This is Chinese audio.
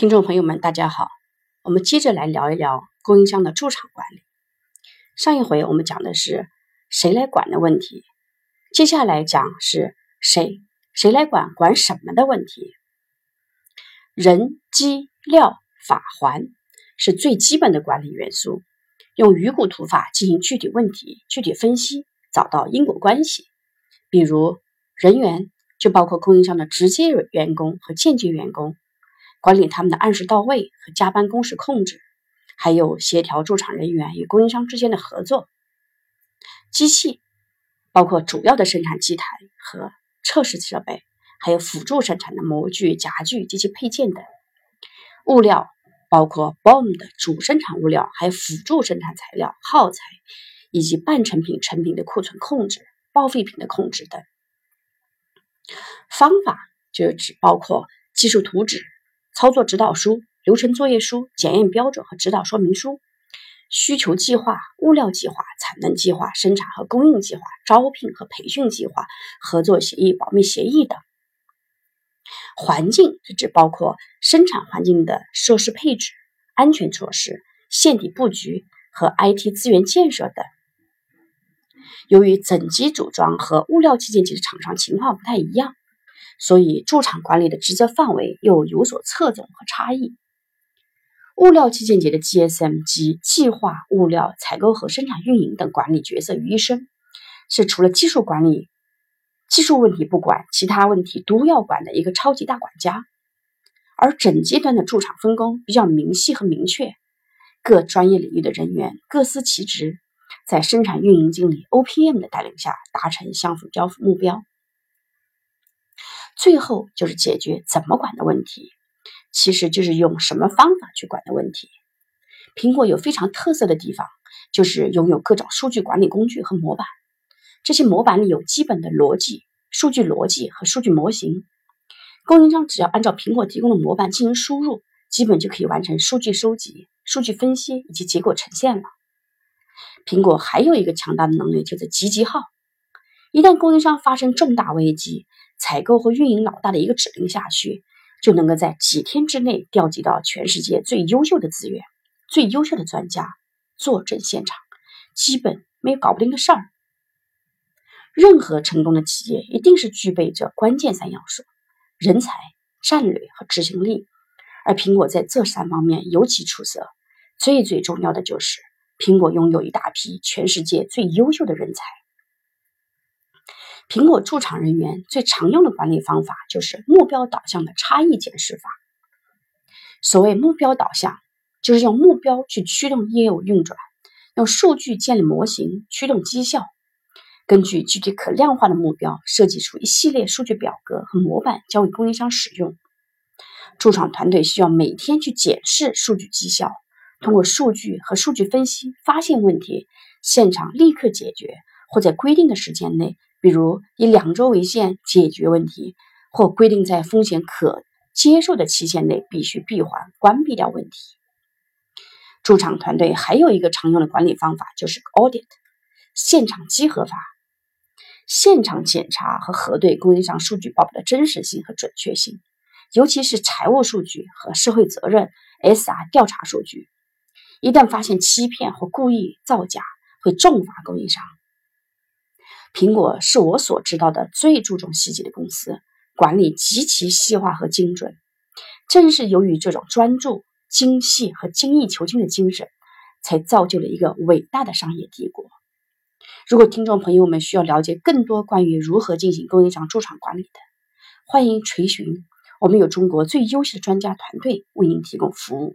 听众朋友们，大家好，我们接着来聊一聊供应商的驻场管理。上一回我们讲的是谁来管的问题，接下来讲是谁谁来管管什么的问题。人、机、料、法、环是最基本的管理元素，用鱼骨图法进行具体问题具体分析，找到因果关系。比如人员就包括供应商的直接员工和间接员工。管理他们的按时到位和加班工时控制，还有协调驻场人员与供应商之间的合作。机器包括主要的生产机台和测试设备，还有辅助生产的模具、夹具及其配件等。物料包括 BOM 的主生产物料，还有辅助生产材料、耗材以及半成品、成品的库存控制、报废品的控制等。方法就只包括技术图纸。操作指导书、流程作业书、检验标准和指导说明书、需求计划、物料计划、产能计划、生产和供应计划、招聘和培训计划、合作协议、保密协议等。环境是指包括生产环境的设施配置、安全措施、线体布局和 IT 资源建设等。由于整机组装和物料器件级的厂商情况不太一样。所以，驻场管理的职责范围又有所侧重和差异。物料器件节的 GSM 及计划物料采购和生产运营等管理角色于一身，是除了技术管理、技术问题不管，其他问题都要管的一个超级大管家。而整阶段的驻场分工比较明细和明确，各专业领域的人员各司其职，在生产运营经理 OPM 的带领下达成相互交付目标。最后就是解决怎么管的问题，其实就是用什么方法去管的问题。苹果有非常特色的地方，就是拥有各种数据管理工具和模板。这些模板里有基本的逻辑、数据逻辑和数据模型。供应商只要按照苹果提供的模板进行输入，基本就可以完成数据收集、数据分析以及结果呈现了。苹果还有一个强大的能力，就是集集号。一旦供应商发生重大危机，采购和运营老大的一个指令下去，就能够在几天之内调集到全世界最优秀的资源、最优秀的专家坐镇现场，基本没有搞不定的事儿。任何成功的企业一定是具备着关键三要素：人才、战略和执行力。而苹果在这三方面尤其出色。最最重要的就是，苹果拥有一大批全世界最优秀的人才。苹果驻场人员最常用的管理方法就是目标导向的差异检视法。所谓目标导向，就是用目标去驱动业务运转，用数据建立模型驱动绩效，根据具体可量化的目标设计出一系列数据表格和模板交给供应商使用。驻场团队需要每天去检视数据绩效，通过数据和数据分析发现问题，现场立刻解决，或在规定的时间内。比如以两周为限解决问题，或规定在风险可接受的期限内必须闭环关闭掉问题。驻场团队还有一个常用的管理方法，就是 audit 现场稽核法，现场检查和核对供应商数据报表的真实性和准确性，尤其是财务数据和社会责任 SR 调查数据。一旦发现欺骗或故意造假，会重罚供应商。苹果是我所知道的最注重细节的公司，管理极其细化和精准。正是由于这种专注、精细和精益求精的精神，才造就了一个伟大的商业帝国。如果听众朋友们需要了解更多关于如何进行供应商驻场管理的，欢迎垂询，我们有中国最优秀的专家团队为您提供服务。